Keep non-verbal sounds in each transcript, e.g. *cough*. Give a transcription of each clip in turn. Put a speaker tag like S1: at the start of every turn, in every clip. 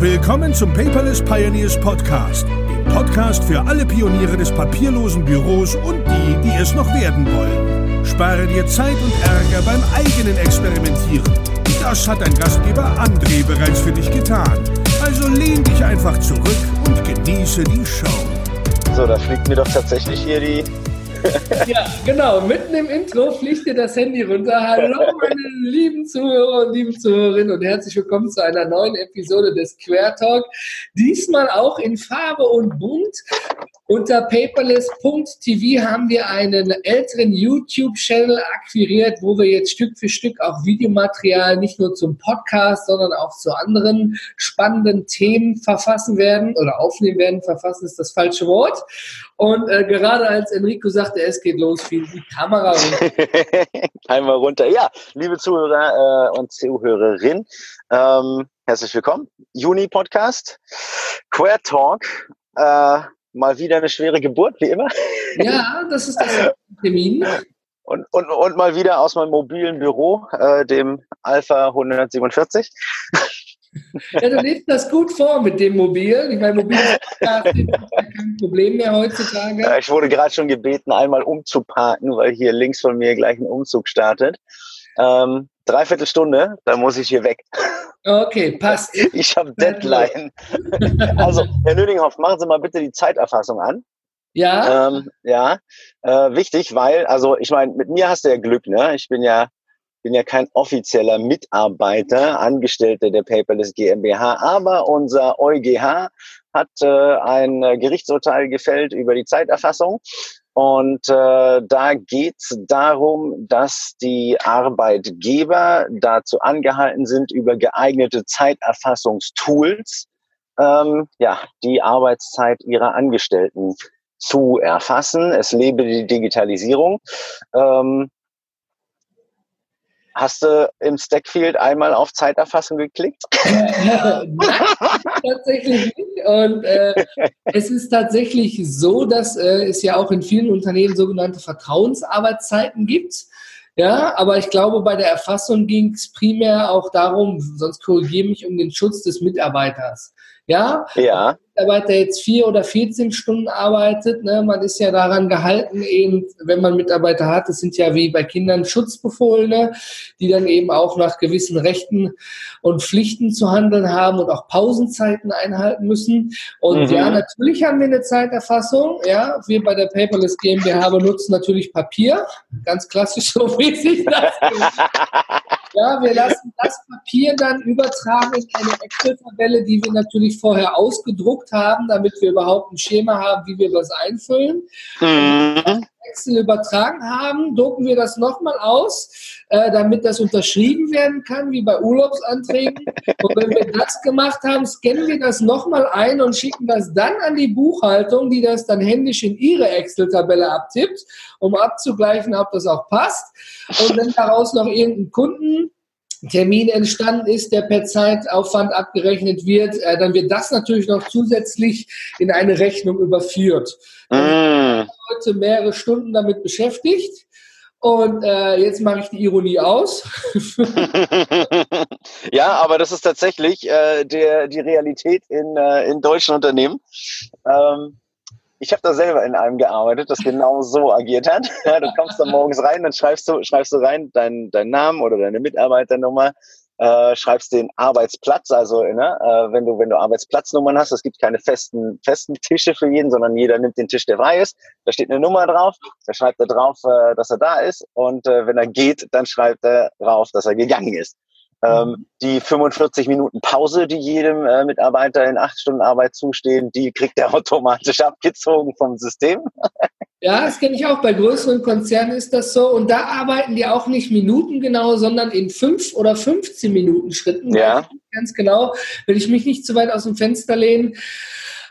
S1: Willkommen zum Paperless Pioneers Podcast, dem Podcast für alle Pioniere des papierlosen Büros und die, die es noch werden wollen. Spare dir Zeit und Ärger beim eigenen Experimentieren. Das hat dein Gastgeber André bereits für dich getan. Also lehn dich einfach zurück und genieße die Show.
S2: So, da fliegt mir doch tatsächlich hier die
S3: ja, genau. Mitten im Intro fliegt dir das Handy runter. Hallo, meine lieben Zuhörer und lieben Zuhörerinnen und herzlich willkommen zu einer neuen Episode des Quer Talk. Diesmal auch in Farbe und bunt. Unter paperless.tv haben wir einen älteren YouTube-Channel akquiriert, wo wir jetzt Stück für Stück auch Videomaterial nicht nur zum Podcast, sondern auch zu anderen spannenden Themen verfassen werden oder aufnehmen werden. Verfassen ist das falsche Wort. Und äh, gerade als Enrico sagte, es geht los, fiel die Kamera runter. *laughs*
S2: Einmal runter. Ja, liebe Zuhörer äh, und Zuhörerinnen, ähm, herzlich willkommen. Juni-Podcast, Queer Talk. Äh, mal wieder eine schwere Geburt, wie immer. *laughs*
S3: Ja, das ist das Termin.
S2: Und, und, und mal wieder aus meinem mobilen Büro, äh, dem Alpha 147. *laughs*
S3: Ja, du lebst das gut vor mit dem Mobil. Ich meine, Mobil ist kein Problem mehr heutzutage.
S2: Ich wurde gerade schon gebeten, einmal umzuparken, weil hier links von mir gleich ein Umzug startet. Ähm, dreiviertel Stunde, dann muss ich hier weg.
S3: Okay, passt. *laughs*
S2: Ich habe Deadline. *laughs* Also, Herr Nödinghoff, machen Sie mal bitte die Zeiterfassung an.
S3: Ja.
S2: Ähm, ja, äh, wichtig, weil, also ich meine, mit mir hast du ja Glück, ne? Ich bin ja, bin ja kein offizieller Mitarbeiter, Angestellter der Paperless GmbH, aber unser EuGH hat äh, ein Gerichtsurteil gefällt über die Zeiterfassung und äh, da geht es darum, dass die Arbeitgeber dazu angehalten sind, über geeignete Zeiterfassungstools ähm, ja, die Arbeitszeit ihrer Angestellten zu erfassen. Es lebe die Digitalisierung. Ähm, Hast du im Stackfield einmal auf Zeiterfassung geklickt? *laughs*
S3: Nein, tatsächlich nicht. Und äh, *laughs* es ist tatsächlich so, dass äh, es ja auch in vielen Unternehmen sogenannte Vertrauensarbeitszeiten gibt. Ja, aber ich glaube, bei der Erfassung ging es primär auch darum, sonst korrigiere mich, um den Schutz des Mitarbeiters. Ja,
S2: ja.
S3: Mitarbeiter jetzt vier oder 14 Stunden arbeitet, ne, man ist ja daran gehalten, eben, wenn man Mitarbeiter hat, das sind ja wie bei Kindern Schutzbefohlene, die dann eben auch nach gewissen Rechten und Pflichten zu handeln haben und auch Pausenzeiten einhalten müssen. Und mhm. ja, natürlich haben wir eine Zeiterfassung. Ja, wir bei der Paperless GmbH benutzen natürlich Papier, ganz klassisch so wie sich das. *laughs* Ja, wir lassen das Papier dann übertragen in eine Excel-Tabelle, die wir natürlich vorher ausgedruckt haben, damit wir überhaupt ein Schema haben, wie wir das einfüllen. Mhm. Excel übertragen haben, drucken wir das nochmal aus, äh, damit das unterschrieben werden kann, wie bei Urlaubsanträgen. *laughs* Und wenn wir das gemacht haben, scannen wir das nochmal ein und schicken das dann an die Buchhaltung, die das dann händisch in ihre Excel-Tabelle abtippt, um abzugleichen, ob das auch passt. Und wenn daraus noch irgendein Kunden Termin entstanden ist, der per Zeitaufwand abgerechnet wird, äh, dann wird das natürlich noch zusätzlich in eine Rechnung überführt. Mm. heute mehrere Stunden damit beschäftigt. Und äh, jetzt mache ich die Ironie aus. *laughs*
S2: ja, aber das ist tatsächlich äh, der, die Realität in, äh, in deutschen Unternehmen. Ähm, ich habe da selber in einem gearbeitet, das genau so agiert hat. *laughs* Ja, du kommst da morgens rein, dann schreibst du, schreibst du rein deinen dein Namen oder deine Mitarbeiternummer, äh, schreibst den Arbeitsplatz, also ne, äh, wenn du wenn du Arbeitsplatznummern hast, es gibt keine festen festen Tische für jeden, sondern jeder nimmt den Tisch, der frei ist. Da steht eine Nummer drauf, da schreibt er drauf, äh, dass er da ist und äh, wenn er geht, dann schreibt er drauf, dass er gegangen ist. Ähm, mhm. die 45 Minuten Pause, die jedem äh, Mitarbeiter in acht Stunden Arbeit zustehen, die kriegt er *laughs* automatisch abgezogen vom System. *laughs*
S3: Ja, das kenne ich auch. Bei größeren Konzernen ist das so. Und da arbeiten die auch nicht minutengenau, sondern in fünf oder 15 Minuten Schritten.
S2: Ja.
S3: Ganz genau. Will ich mich nicht zu weit aus dem Fenster lehnen.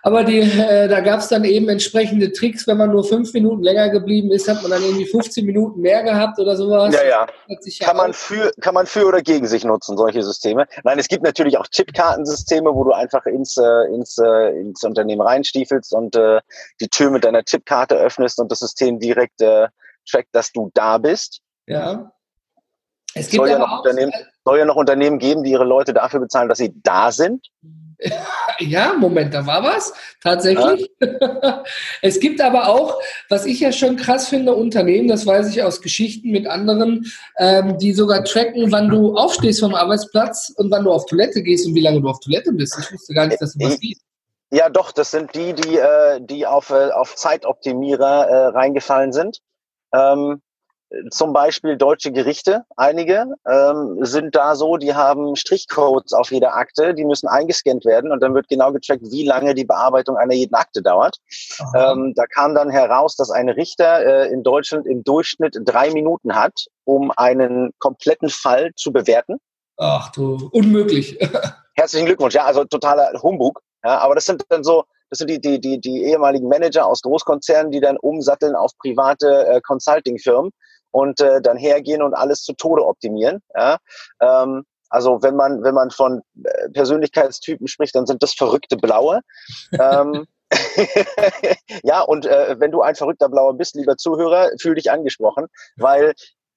S3: Aber die, äh, da gab es dann eben entsprechende Tricks. Wenn man nur fünf Minuten länger geblieben ist, hat man dann irgendwie 15 Minuten mehr gehabt oder sowas.
S2: Ja, ja. Kann man, für, kann man für oder gegen sich nutzen, solche Systeme. Nein, es gibt natürlich auch Chipkartensysteme, wo du einfach ins, äh, ins, äh, ins Unternehmen reinstiefelst und äh, die Tür mit deiner Chipkarte öffnest und das System direkt äh, trackt, dass du da bist.
S3: Ja.
S2: Es gibt soll, ja noch Unternehmen, soll ja noch Unternehmen geben, die ihre Leute dafür bezahlen, dass sie da sind. *laughs*
S3: Ja, Moment, da war was. Tatsächlich. Ja. *laughs* es gibt aber auch, was ich ja schon krass finde, Unternehmen, das weiß ich aus Geschichten mit anderen, ähm, die sogar tracken, wann du aufstehst vom Arbeitsplatz und wann du auf Toilette gehst und wie lange du auf Toilette bist. Ich wusste gar nicht, dass du was
S2: geht. Ja, doch, das sind die, die, äh, die auf, äh, auf Zeitoptimierer äh, reingefallen sind. Ähm, zum Beispiel deutsche Gerichte, einige ähm, sind da so, die haben Strichcodes auf jeder Akte, die müssen eingescannt werden und dann wird genau gecheckt, wie lange die Bearbeitung einer jeden Akte dauert. Ähm, da kam dann heraus, dass ein Richter äh, in Deutschland im Durchschnitt drei Minuten hat, um einen kompletten Fall zu bewerten.
S3: Ach du, unmöglich. *laughs*
S2: Herzlichen Glückwunsch, ja, also totaler Humbug. Ja, aber das sind dann so, das sind die, die, die, die ehemaligen Manager aus Großkonzernen, die dann umsatteln auf private äh, Consulting-Firmen und äh, dann hergehen und alles zu Tode optimieren. Ja? Ähm, also wenn man, wenn man von äh, Persönlichkeitstypen spricht, dann sind das verrückte Blaue. ähm, *laughs* ja, und äh, wenn du ein verrückter Blauer bist, lieber Zuhörer, fühl dich angesprochen, weil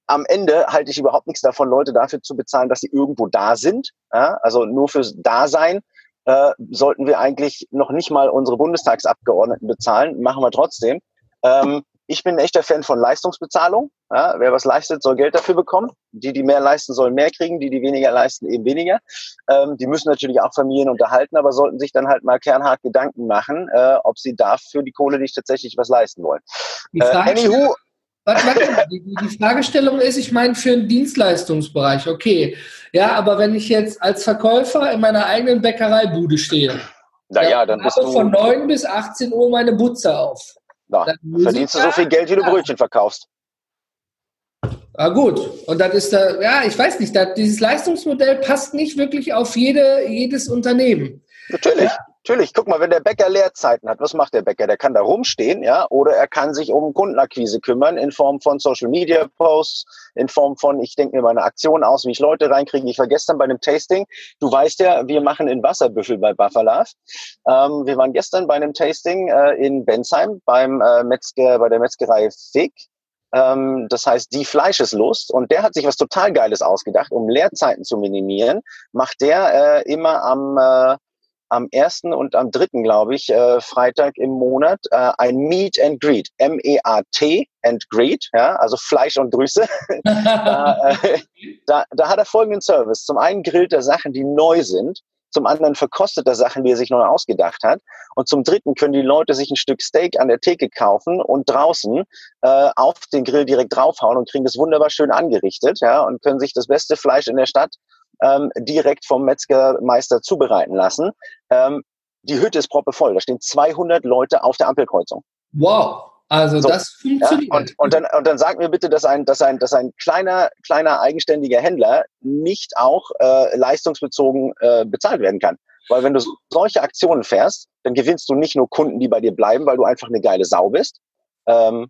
S2: am Ende halte ich überhaupt nichts davon, Leute dafür zu bezahlen, dass sie irgendwo da sind. Ja? Also nur fürs Dasein äh, sollten wir eigentlich noch nicht mal unsere Bundestagsabgeordneten bezahlen, machen wir trotzdem. Ähm, ich bin ein echter Fan von Leistungsbezahlung. Ja, wer was leistet, soll Geld dafür bekommen. Die, die mehr leisten, sollen mehr kriegen. Die, die weniger leisten, eben weniger. Ähm, die müssen natürlich auch Familien unterhalten, aber sollten sich dann halt mal kernhart Gedanken machen, äh, ob sie dafür die Kohle nicht tatsächlich was leisten wollen.
S3: Äh, anywho, die, die Fragestellung ist, ich meine, für einen Dienstleistungsbereich, okay. Ja, aber wenn ich jetzt als Verkäufer in meiner eigenen Bäckereibude stehe,
S2: naja, dann, dann bist du
S3: von 9 bis 18 Uhr meine Butze auf.
S2: Na, verdienst du so viel Geld, wie du Brötchen verkaufst.
S3: Ah, gut. Und das ist da, ja, ich weiß nicht, das, dieses Leistungsmodell passt nicht wirklich auf jede, jedes Unternehmen.
S2: Natürlich. Ja? Natürlich, guck mal, wenn der Bäcker Leerzeiten hat, was macht der Bäcker? Der kann da rumstehen, ja, oder er kann sich um Kundenakquise kümmern in Form von Social Media Posts, in Form von, ich denke mir meine Aktion aus, wie ich Leute reinkriege. Ich war gestern bei einem Tasting. Du weißt ja, wir machen in Wasserbüffel bei Buffalo. Ähm, wir waren gestern bei einem Tasting äh, in Bensheim beim äh, Metzger, bei der Metzgerei Fick. Ähm, das heißt, die Fleischeslust. Und der hat sich was total Geiles ausgedacht, um Leerzeiten zu minimieren. Macht der äh, immer am äh, am ersten und am dritten, glaube ich, äh, Freitag im Monat äh, ein Meet and Greet, M-E-A-T and Greet, ja, also Fleisch und Grüße. *laughs* da, äh, da, da hat er folgenden Service. Zum einen grillt er Sachen, die neu sind. Zum anderen verkostet er Sachen, die er sich neu ausgedacht hat. Und zum dritten können die Leute sich ein Stück Steak an der Theke kaufen und draußen äh, auf den Grill direkt draufhauen und kriegen das wunderbar schön angerichtet, ja, und können sich das beste Fleisch in der Stadt ähm, direkt vom Metzgermeister zubereiten lassen. Ähm, die Hütte ist proppevoll. Da stehen 200 Leute auf der Ampelkreuzung.
S3: Wow. Also so, das funktioniert.
S2: Ja, und, und, dann, und dann sag mir bitte, dass ein, dass ein, dass ein kleiner, kleiner eigenständiger Händler nicht auch äh, leistungsbezogen äh, bezahlt werden kann. Weil wenn du solche Aktionen fährst, dann gewinnst du nicht nur Kunden, die bei dir bleiben, weil du einfach eine geile Sau bist. Ähm,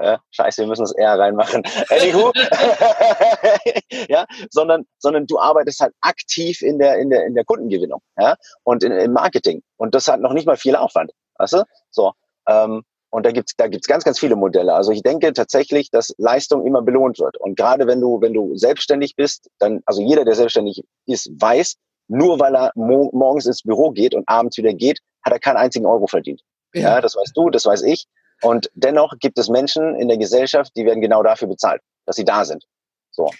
S2: äh, scheiße, wir müssen das eher reinmachen. *laughs* Anywho, *laughs* ja, sondern, sondern du arbeitest halt aktiv in der, in der, in der Kundengewinnung, ja, und in, im Marketing. Und das hat noch nicht mal viel Aufwand, weißt du? So, ähm, und da gibt's da gibt's ganz, ganz viele Modelle. Also ich denke tatsächlich, dass Leistung immer belohnt wird. Und gerade wenn du, wenn du selbstständig bist, dann, also jeder, der selbstständig ist, weiß, nur weil er mo morgens ins Büro geht und abends wieder geht, hat er keinen einzigen Euro verdient. Ja. ja, das weißt du, das weiß ich. Und dennoch gibt es Menschen in der Gesellschaft, die werden genau dafür bezahlt, dass sie da sind. So.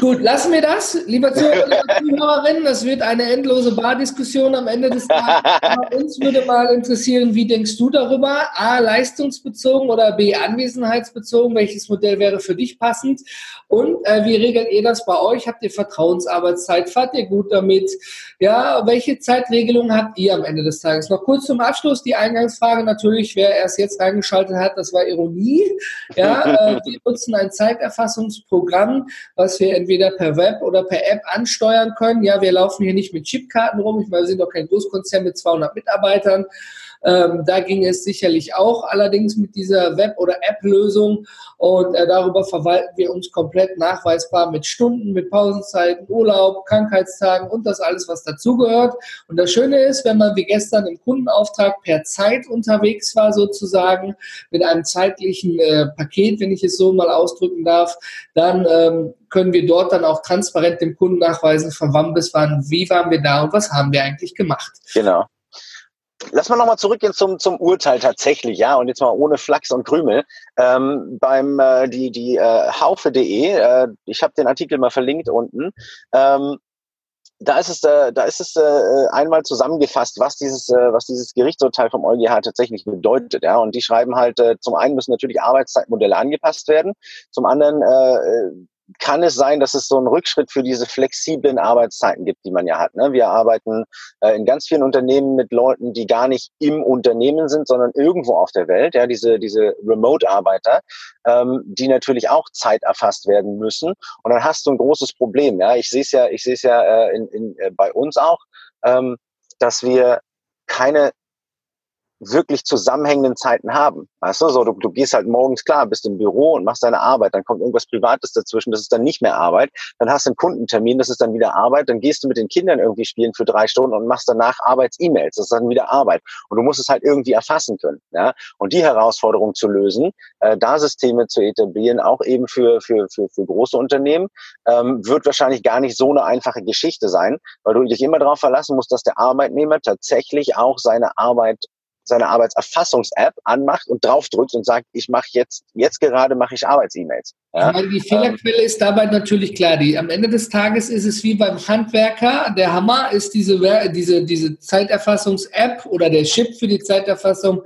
S3: Gut, lassen wir das, lieber Zuhörer, Zuhörerinnen. Das wird eine endlose Bardiskussion am Ende des Tages. Aber uns würde mal interessieren, wie denkst du darüber? A, leistungsbezogen oder B, anwesenheitsbezogen? Welches Modell wäre für dich passend? Und äh, wie regelt ihr das bei euch? Habt ihr Vertrauensarbeitszeit? Fahrt ihr gut damit? Ja, welche Zeitregelung habt ihr am Ende des Tages? Noch kurz zum Abschluss die Eingangsfrage natürlich, wer erst jetzt reingeschaltet hat, das war Ironie. Ja, äh, wir nutzen ein Zeiterfassungsprogramm, was wir entweder per Web oder per App ansteuern können. Ja, wir laufen hier nicht mit Chipkarten rum. Ich meine, wir sind doch kein Großkonzern mit 200 Mitarbeitern. Ähm, da ging es sicherlich auch, allerdings mit dieser Web- oder App-Lösung. Und äh, darüber verwalten wir uns komplett nachweisbar mit Stunden, mit Pausenzeiten, Urlaub, Krankheitstagen und das alles, was dazugehört. Und das Schöne ist, wenn man wie gestern im Kundenauftrag per Zeit unterwegs war, sozusagen, mit einem zeitlichen äh, Paket, wenn ich es so mal ausdrücken darf, dann ähm, können wir dort dann auch transparent dem Kunden nachweisen, von wann bis wann, wie waren wir da und was haben wir eigentlich gemacht.
S2: Genau. Lass mal nochmal zurückgehen zum, zum Urteil tatsächlich, ja, und jetzt mal ohne Flachs und Krümel. Ähm, beim äh, die, die äh, Haufe.de, äh, ich habe den Artikel mal verlinkt unten, ähm, da ist es, äh, da ist es äh, einmal zusammengefasst, was dieses, äh, was dieses Gerichtsurteil vom EuGH tatsächlich bedeutet. Ja, und die schreiben halt, äh, zum einen müssen natürlich Arbeitszeitmodelle angepasst werden, zum anderen äh, kann es sein, dass es so einen Rückschritt für diese flexiblen Arbeitszeiten gibt, die man ja hat. Ne? Wir arbeiten äh, in ganz vielen Unternehmen mit Leuten, die gar nicht im Unternehmen sind, sondern irgendwo auf der Welt. Ja, diese diese Remote-Arbeiter, ähm, die natürlich auch Zeit erfasst werden müssen. Und dann hast du ein großes Problem. Ja, ich sehe es ja, ich sehe es ja äh, in, in, äh, bei uns auch, ähm, dass wir keine wirklich zusammenhängenden Zeiten haben. Weißt du, so du, du gehst halt morgens klar, bist im Büro und machst deine Arbeit, dann kommt irgendwas Privates dazwischen, das ist dann nicht mehr Arbeit, dann hast du einen Kundentermin, das ist dann wieder Arbeit, dann gehst du mit den Kindern irgendwie spielen für drei Stunden und machst danach Arbeits-E-Mails, das ist dann wieder Arbeit. Und du musst es halt irgendwie erfassen können. Ja? Und die Herausforderung zu lösen, äh, da Systeme zu etablieren, auch eben für, für, für, für große Unternehmen, ähm, wird wahrscheinlich gar nicht so eine einfache Geschichte sein, weil du dich immer darauf verlassen musst, dass der Arbeitnehmer tatsächlich auch seine Arbeit seine Arbeitserfassungs-App anmacht und draufdrückt und sagt, ich mache jetzt, jetzt gerade mache ich Arbeits-E-Mails.
S3: Ja? Die Fehlerquelle ähm, ist dabei natürlich klar. Die, am Ende des Tages ist es wie beim Handwerker. Der Hammer ist diese, diese, diese Zeiterfassungs-App oder der Chip für die Zeiterfassung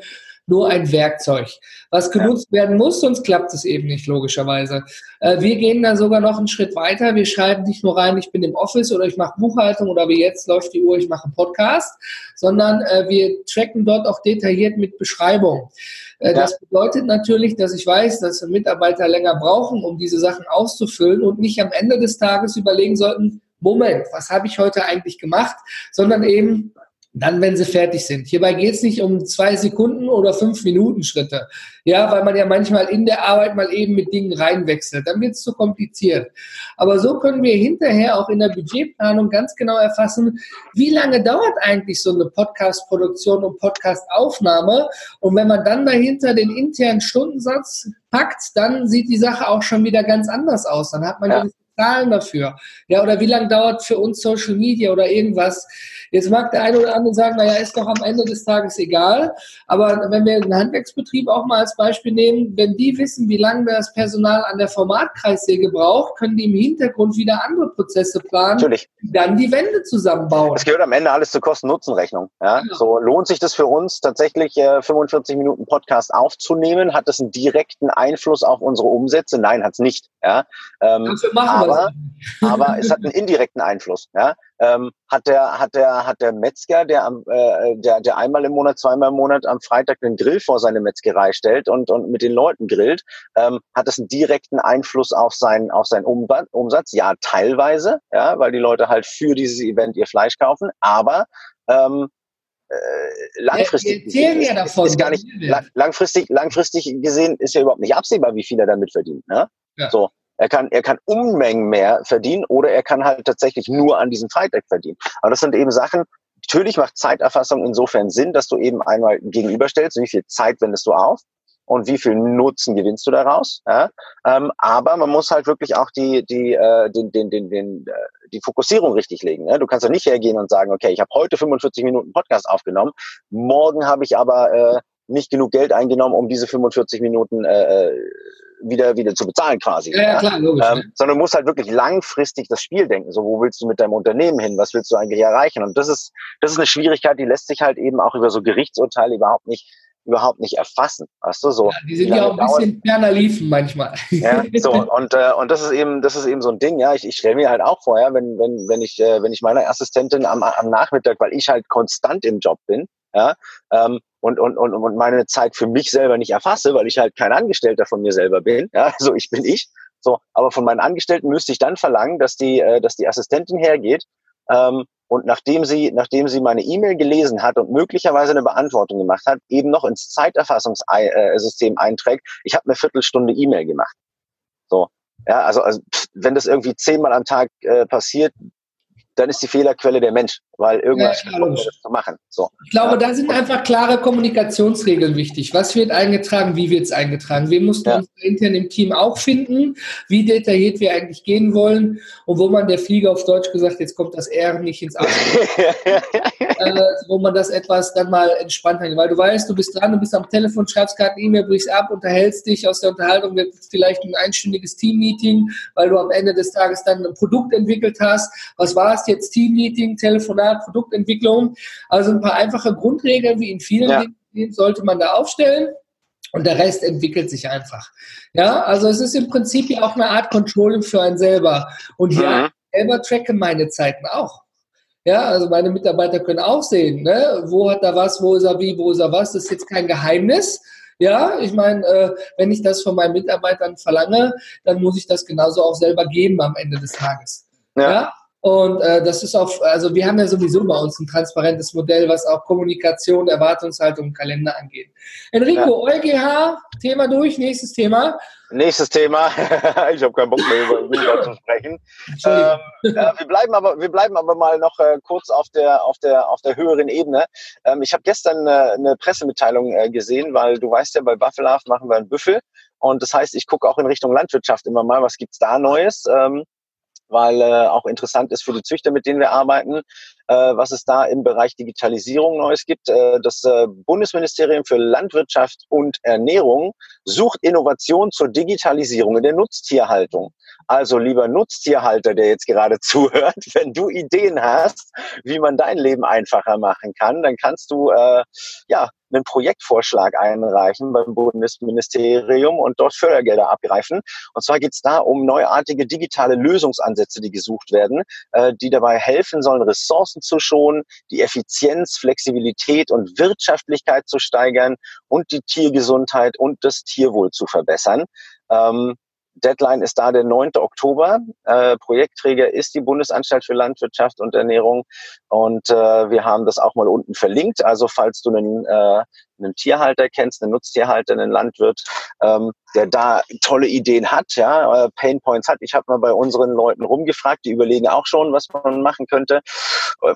S3: nur ein Werkzeug, was genutzt ja. werden muss, sonst klappt es eben nicht, logischerweise. Äh, wir gehen da sogar noch einen Schritt weiter. Wir schreiben nicht nur rein, ich bin im Office oder ich mache Buchhaltung oder wie jetzt läuft die Uhr, ich mache einen Podcast, sondern äh, wir tracken dort auch detailliert mit Beschreibung. Äh, ja. Das bedeutet natürlich, dass ich weiß, dass Mitarbeiter länger brauchen, um diese Sachen auszufüllen und nicht am Ende des Tages überlegen sollten, Moment, was habe ich heute eigentlich gemacht, sondern eben dann, wenn sie fertig sind. Hierbei geht es nicht um zwei Sekunden oder fünf Minuten Schritte. Ja, weil man ja manchmal in der Arbeit mal eben mit Dingen reinwechselt. Dann wird es zu kompliziert. Aber so können wir hinterher auch in der Budgetplanung ganz genau erfassen, wie lange dauert eigentlich so eine Podcast-Produktion und Podcast-Aufnahme. Und wenn man dann dahinter den internen Stundensatz packt, dann sieht die Sache auch schon wieder ganz anders aus. Dann hat man ja. Zahlen dafür. Ja, oder wie lange dauert für uns Social Media oder irgendwas? Jetzt mag der eine oder andere sagen, naja, ist doch am Ende des Tages egal. Aber wenn wir einen Handwerksbetrieb auch mal als Beispiel nehmen, wenn die wissen, wie lange das Personal an der Formatkreissäge braucht, können die im Hintergrund wieder andere Prozesse planen,
S2: Natürlich.
S3: dann die Wände zusammenbauen.
S2: Es gehört am Ende alles zur Kosten-Nutzen-Rechnung. Ja? Genau. So lohnt sich das für uns tatsächlich äh, 45 Minuten Podcast aufzunehmen? Hat das einen direkten Einfluss auf unsere Umsätze? Nein, hat es nicht. Ja? Ähm, aber, aber es hat einen indirekten Einfluss. Ja? ähm, hat der hat der hat der Metzger, der am äh, der der einmal im Monat, zweimal im Monat am Freitag den Grill vor seine Metzgerei stellt und und mit den Leuten grillt, ähm, hat das einen direkten Einfluss auf seinen auf seinen Umsatz? Ja, teilweise, ja, weil die Leute halt für dieses Event ihr Fleisch kaufen, aber ähm, äh, langfristig
S3: ja, ja davon,
S2: ist, ist gar nicht langfristig langfristig gesehen ist ja überhaupt nicht absehbar, wie viel er damit verdient. Ne? Ja. So er kann, er kann Unmengen mehr verdienen oder er kann halt tatsächlich nur an diesem Freitag verdienen. Aber das sind eben Sachen, natürlich macht Zeiterfassung insofern Sinn, dass du eben einmal gegenüberstellst, wie viel Zeit wendest du auf und wie viel Nutzen gewinnst du daraus. Ja? Ähm, aber man muss halt wirklich auch die, die, äh, den, den, den, den, äh, die Fokussierung richtig legen. Ne? Du kannst ja nicht hergehen und sagen, okay, ich habe heute 45 Minuten Podcast aufgenommen, morgen habe ich aber äh, nicht genug Geld eingenommen, um diese 45 Minuten äh, äh wieder, wieder zu bezahlen quasi. Ja, ja klar, logisch. Ähm, sondern du musst halt wirklich langfristig das Spiel denken. So, wo willst du mit deinem Unternehmen hin? Was willst du eigentlich erreichen? Und das ist, das ist eine Schwierigkeit, die lässt sich halt eben auch über so Gerichtsurteile überhaupt nicht überhaupt nicht erfassen, weißt du so. Ja,
S3: die sind ja auch ein bisschen ferner liefen manchmal.
S2: Ja, *laughs* so und äh, und das ist eben das ist eben so ein Ding, ja. Ich, ich stelle mir halt auch vorher, wenn wenn wenn ich äh, wenn ich meiner Assistentin am, am Nachmittag, weil ich halt konstant im Job bin, ja, ähm, und, und, und, und meine Zeit für mich selber nicht erfasse, weil ich halt kein Angestellter von mir selber bin. Ja, *laughs* so ich bin ich. So, aber von meinen Angestellten müsste ich dann verlangen, dass die, äh, dass die Assistentin hergeht Ähm, und nachdem sie, nachdem sie meine E-Mail gelesen hat und möglicherweise eine Beantwortung gemacht hat, eben noch ins Zeiterfassungssystem einträgt, ich habe eine Viertelstunde E-Mail gemacht. So. Ja, also, also wenn das irgendwie zehnmal am Tag äh, passiert, dann ist die Fehlerquelle der Mensch, weil irgendwas ja, zu machen. So.
S3: Ich glaube, ja. da sind einfach klare Kommunikationsregeln wichtig. Was wird eingetragen, wie wird es eingetragen? Wir mussten ja. uns intern im Team auch finden, wie detailliert wir eigentlich gehen wollen und wo man der Flieger auf Deutsch gesagt, jetzt kommt das R nicht ins Auge, *laughs* äh, wo man das etwas dann mal entspannt hat. Weil du weißt, du bist dran, du bist am Telefon, schreibst gerade eine E-Mail, brichst ab, unterhältst dich, aus der Unterhaltung wird vielleicht ein einstündiges Team-Meeting, weil du am Ende des Tages dann ein Produkt entwickelt hast. Was war es jetzt Team-Meeting, Telefonat, Produktentwicklung. Also ein paar einfache Grundregeln, wie in vielen ja. Dingen sollte man da aufstellen. Und der Rest entwickelt sich einfach. Ja, also es ist im Prinzip ja auch eine Art Controlling für einen selber. Und ja, mhm. ich selber tracke meine Zeiten auch. Ja, also meine Mitarbeiter können auch sehen, ne? wo hat er was, wo ist er wie, wo ist er was. Das ist jetzt kein Geheimnis. Ja, ich meine, äh, wenn ich das von meinen Mitarbeitern verlange, dann muss ich das genauso auch selber geben am Ende des Tages. Ja. ja? Und äh, das ist auch, also wir haben ja sowieso bei uns ein transparentes Modell, was auch Kommunikation, Erwartungshaltung und Kalender angeht. Enrico, ja. EuGH, Thema durch, nächstes Thema.
S2: Nächstes Thema. *laughs* ich habe keinen Bock mehr über Jugendwort zu sprechen. Ähm, äh, wir bleiben aber, wir bleiben aber mal noch äh, kurz auf der, auf der, auf der höheren Ebene. Ähm, ich habe gestern äh, eine Pressemitteilung äh, gesehen, weil du weißt ja, bei Buffalo machen wir einen Büffel. Und das heißt, ich gucke auch in Richtung Landwirtschaft immer mal, was gibt's da Neues. Ähm, weil äh, auch interessant ist für die Züchter, mit denen wir arbeiten, was es da im Bereich Digitalisierung Neues gibt. Äh, das äh, Bundesministerium für Landwirtschaft und Ernährung sucht Innovation zur Digitalisierung in der Nutztierhaltung. Also lieber Nutztierhalter, der jetzt gerade *laughs* zuhört, wenn du Ideen hast, wie man dein Leben einfacher machen kann, dann kannst du äh, ja einen Projektvorschlag einreichen beim Bundesministerium und dort Fördergelder abgreifen. Und zwar geht es da um neuartige digitale Lösungsansätze, die gesucht werden, äh, die dabei helfen sollen, Ressourcen zu schonen, die Effizienz, Flexibilität und Wirtschaftlichkeit zu steigern und die Tiergesundheit und das Tierwohl zu verbessern. Ähm, Deadline ist da der 9. Oktober. Äh, Projektträger ist die Bundesanstalt für Landwirtschaft und Ernährung und äh, wir haben das auch mal unten verlinkt. Also falls du einen, äh, einen Tierhalter kennst, einen Nutztierhalter, einen Landwirt, ähm, der da tolle Ideen hat, ja, äh, Painpoints hat. Ich habe mal bei unseren Leuten rumgefragt, die überlegen auch schon, was man machen könnte.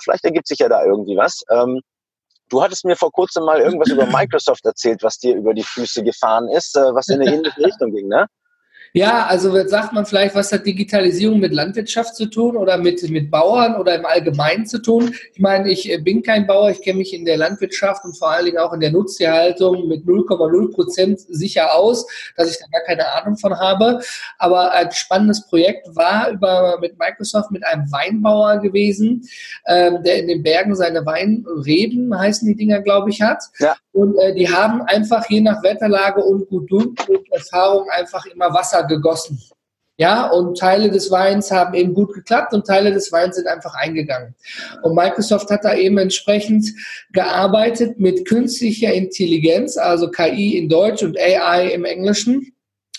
S2: Vielleicht ergibt sich ja da irgendwie was. Ähm, Du hattest mir vor kurzem mal irgendwas über *laughs* Microsoft erzählt, was dir über die Füße gefahren ist, äh, was in eine ähnliche *laughs* Richtung ging, ne?
S3: Ja, also sagt man vielleicht, was hat Digitalisierung mit Landwirtschaft zu tun oder mit, mit Bauern oder im Allgemeinen zu tun? Ich meine, ich äh, bin kein Bauer, ich kenne mich in der Landwirtschaft und vor allen Dingen auch in der Nutztierhaltung mit 0,0 Prozent sicher aus, dass ich da gar keine Ahnung von habe. Aber ein spannendes Projekt war über, mit Microsoft mit einem Weinbauer gewesen, ähm, der in den Bergen seine Weinreben, heißen die Dinger, glaube ich, hat. Ja. Und äh, die haben einfach je nach Wetterlage und gut und Erfahrung einfach immer Wasser gegossen. Ja, und Teile des Weins haben eben gut geklappt und Teile des Weins sind einfach eingegangen. Und Microsoft hat da eben entsprechend gearbeitet mit künstlicher Intelligenz, also KI in Deutsch und AI im Englischen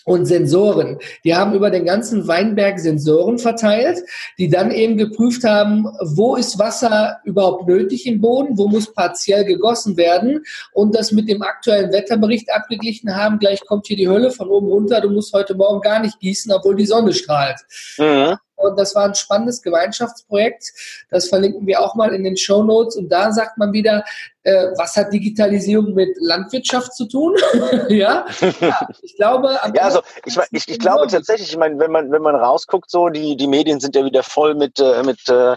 S3: und Sensoren. Die haben über den ganzen Weinberg Sensoren verteilt, die dann eben geprüft haben, wo ist Wasser überhaupt nötig im Boden, wo muss partiell gegossen werden und das mit dem aktuellen Wetterbericht abgeglichen haben. Gleich kommt hier die Hölle von oben runter, du musst heute Morgen gar nicht gießen, obwohl die Sonne strahlt. Mhm. Und das war ein spannendes Gemeinschaftsprojekt. Das verlinken wir auch mal in den Show Notes. Und da sagt man wieder, äh, was hat Digitalisierung mit Landwirtschaft zu tun? *laughs* ja? ja,
S2: ich glaube. Ja, also ich, ich, ich glaube tatsächlich, ich meine, wenn man wenn man rausguckt, so die die Medien sind ja wieder voll mit äh, mit äh,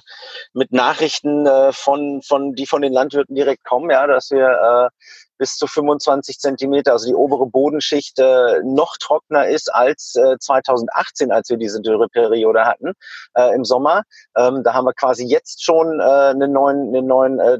S2: mit Nachrichten äh, von von die von den Landwirten direkt kommen, ja, dass wir äh, bis zu 25 Zentimeter, also die obere Bodenschicht äh, noch trockener ist als äh, 2018, als wir diese Dürreperiode hatten äh, im Sommer. Ähm, da haben wir quasi jetzt schon äh, einen neuen, einen neuen äh,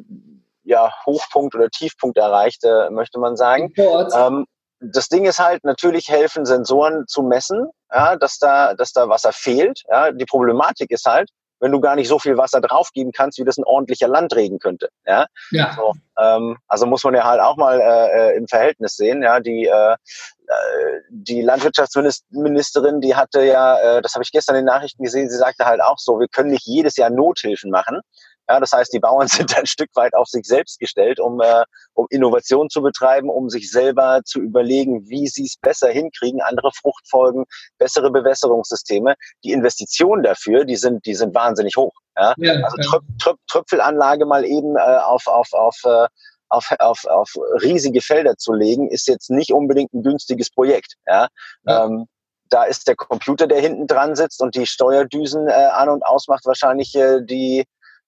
S2: ja, Hochpunkt oder Tiefpunkt erreicht, äh, möchte man sagen. Ähm, das Ding ist halt, natürlich helfen Sensoren zu messen, ja, dass da, dass da Wasser fehlt. Ja. Die Problematik ist halt, wenn du gar nicht so viel Wasser draufgeben kannst, wie das ein ordentlicher Landregen könnte. Ja. ja. So, ähm, also muss man ja halt auch mal äh, äh im Verhältnis sehen. Ja, die äh, äh, die Landwirtschaftsministerin, die hatte ja, äh, das habe ich gestern in den Nachrichten gesehen, sie sagte halt auch so, wir können nicht jedes Jahr Nothilfen machen. Ja, das heißt, die Bauern *laughs* sind ein Stück weit auf sich selbst gestellt, um, äh, um Innovation zu betreiben, um sich selber zu überlegen, wie sie es besser hinkriegen, andere Fruchtfolgen, bessere Bewässerungssysteme. Die Investitionen dafür, die sind, die sind wahnsinnig hoch. Ja? ja also Tröp Tröp Tröpfelanlage mal eben äh, auf, auf, auf äh, auf, auf, auf riesige Felder zu legen, ist jetzt nicht unbedingt ein günstiges Projekt. Ja? ja. Ähm, da ist der Computer, der hinten dran sitzt und die Steuerdüsen äh, an und ausmacht, wahrscheinlich äh, die,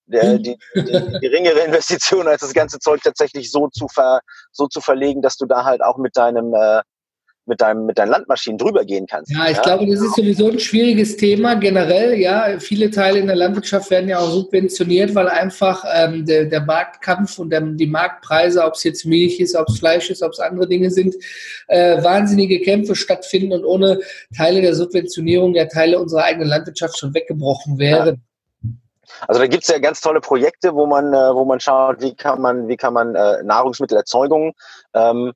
S2: der, die, die, die geringere Investition, als das ganze Zeug tatsächlich so zu, ver, so zu verlegen, dass du da halt auch mit deinem, äh, mit deinem, mit deinen Landmaschinen drüber gehen kannst.
S3: Ja, ich ja? glaube, das ist sowieso ein schwieriges Thema generell. Ja, viele Teile in der Landwirtschaft werden ja auch subventioniert, weil einfach ähm, der, der Marktkampf und der, die Marktpreise, ob es jetzt Milch ist, ob es Fleisch ist, ob es andere Dinge sind, äh, wahnsinnige Kämpfe stattfinden und ohne Teile der Subventionierung ja Teile unserer eigenen Landwirtschaft schon weggebrochen wären. Ja.
S2: Also da gibt es ja ganz tolle Projekte, wo man, äh, wo man schaut, wie kann man, wie kann man äh, Nahrungsmittelerzeugung ähm,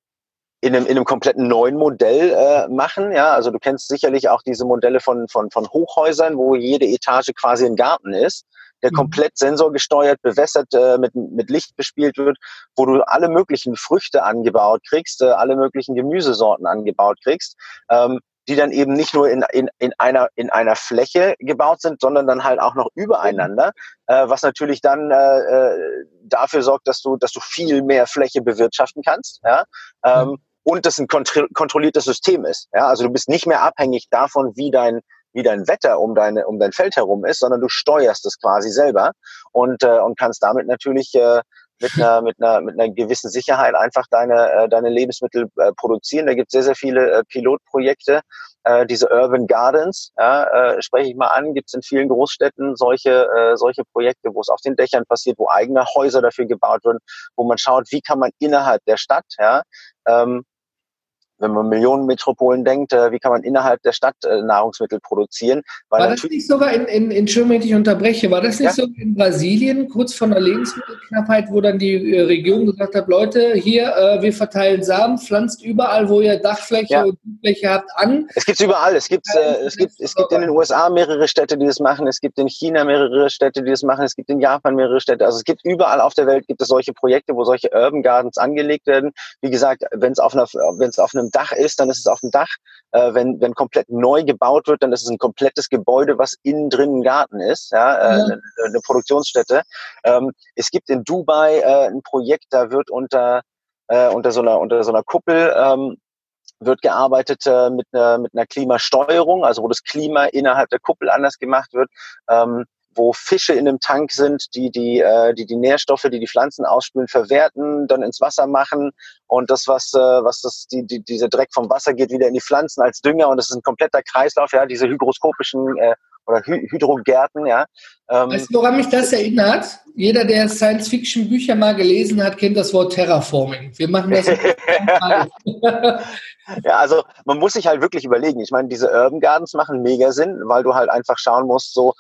S2: in einem, in einem kompletten neuen Modell äh, machen. Ja, also du kennst sicherlich auch diese Modelle von, von, von Hochhäusern, wo jede Etage quasi ein Garten ist, der mhm. komplett sensorgesteuert, bewässert, äh, mit, mit Licht bespielt wird, wo du alle möglichen Früchte angebaut kriegst, äh, alle möglichen Gemüsesorten angebaut kriegst. Ähm, die dann eben nicht nur in, in, in, einer, in einer Fläche gebaut sind, sondern dann halt auch noch übereinander, äh, was natürlich dann äh, äh dafür sorgt, dass du, dass du viel mehr Fläche bewirtschaften kannst. Ja? Ähm, mhm. Und das ein kontrolliertes System ist. Ja? Also du bist nicht mehr abhängig davon, wie dein, wie dein Wetter um, deine, um dein Feld herum ist, sondern du steuerst es quasi selber und, äh, und kannst damit natürlich äh, mit einer, mit einer, mit einer gewissen Sicherheit einfach deine, äh, deine Lebensmittel äh, produzieren. Da gibt es sehr, sehr viele äh, Pilotprojekte. Äh, diese Urban Gardens, ja, äh, spreche ich mal an, gibt es in vielen Großstädten solche, äh, solche Projekte, wo es auf den Dächern passiert, wo eigene Häuser dafür gebaut werden, wo man schaut, wie kann man innerhalb der Stadt ja, ähm, wenn man Millionenmetropolen denkt, äh, wie kann man innerhalb der Stadt äh, Nahrungsmittel produzieren?
S3: war das nicht sogar in, in, Entschuldigung, wenn ich unterbreche, war das nicht ja? so in Brasilien, kurz vor der Lebensmittelknappheit, wo dann die äh, Regierung gesagt hat, Leute, hier, wir verteilen Samen, pflanzt überall, wo ihr Dachfläche ja. und Fläche habt, an.
S2: Es gibt überall. Es gibt, äh, es gibt, es gibt in den USA mehrere Städte, die das machen. Es gibt in China mehrere Städte, die das machen. Es gibt in Japan mehrere Städte. Also es gibt überall auf der Welt gibt es solche Projekte, wo solche Urban Gardens angelegt werden. Wie gesagt, wenn es auf einer, wenn es auf einem Dach ist, dann ist es auf dem Dach. Äh, wenn, wenn komplett neu gebaut wird, dann ist es ein komplettes Gebäude, was innen drin ein Garten ist, ja, äh, ja. Eine, eine, Produktionsstätte. Ähm, es gibt in Dubai äh, ein Projekt, da wird unter, äh, unter, so, einer, unter so einer Kuppel ähm, wird gearbeitet äh, mit, einer, mit einer Klimasteuerung, also wo das Klima innerhalb der Kuppel anders gemacht wird. Ähm, wo Fische in einem Tank sind, die die, äh, die die Nährstoffe, die die Pflanzen ausspülen, verwerten, dann ins Wasser machen und das, was, äh, was das, die, die, dieser Dreck vom Wasser geht wieder in die Pflanzen als Dünger und das ist ein kompletter Kreislauf, ja, diese hygroskopischen äh, oder Hy Hydrogärten, ja.
S3: Ähm, weißt du, woran mich das erinnert? Jeder, der Science-Fiction-Bücher mal gelesen hat, kennt das Wort Terraforming. Wir machen das. *laughs*
S2: ja, also man muss sich halt wirklich überlegen. Ich meine, diese Urban Gardens machen mega Sinn, weil du halt einfach schauen musst, so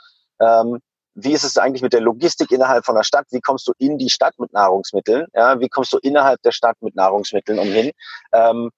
S2: ähm, wie ist es eigentlich mit der Logistik innerhalb von der Stadt? Wie kommst du in die Stadt mit Nahrungsmitteln? Ja, wie kommst du innerhalb der Stadt mit Nahrungsmitteln umhin? Ähm,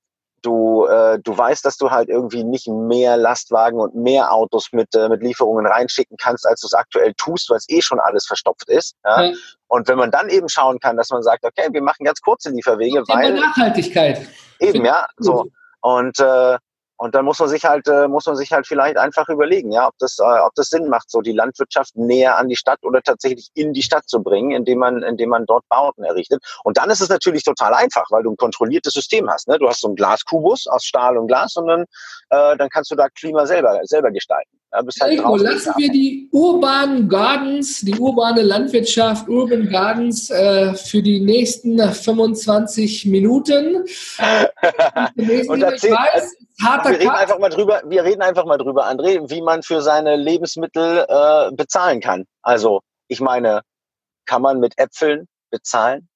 S2: du, äh, du weißt, dass du halt irgendwie nicht mehr Lastwagen und mehr Autos mit, äh, mit Lieferungen reinschicken kannst, als du es aktuell tust, weil es eh schon alles verstopft ist. Ja? Mhm. Und wenn man dann eben schauen kann, dass man sagt, okay, wir machen ganz kurze Lieferwege,
S3: weil Nachhaltigkeit.
S2: Eben, ja. So. Und äh, und dann muss man sich halt, äh, muss man sich halt vielleicht einfach überlegen, ja, ob das, äh, ob das Sinn macht, so die Landwirtschaft näher an die Stadt oder tatsächlich in die Stadt zu bringen, indem man, indem man dort Bauten errichtet. Und dann ist es natürlich total einfach, weil du ein kontrolliertes System hast. Ne? Du hast so einen Glaskubus aus Stahl und Glas und dann, äh, dann kannst du da Klima selber, selber gestalten.
S3: Ja, halt Irgendwo lassen wir die urbanen Gardens, die urbane Landwirtschaft, Urban Gardens äh, für die nächsten 25 *laughs* Minuten.
S2: und erzähl, weiß, harter wir reden einfach mal drüber, wir reden einfach mal drüber, André, wie man für seine Lebensmittel äh, bezahlen kann. Also, ich meine, kann man mit Äpfeln bezahlen?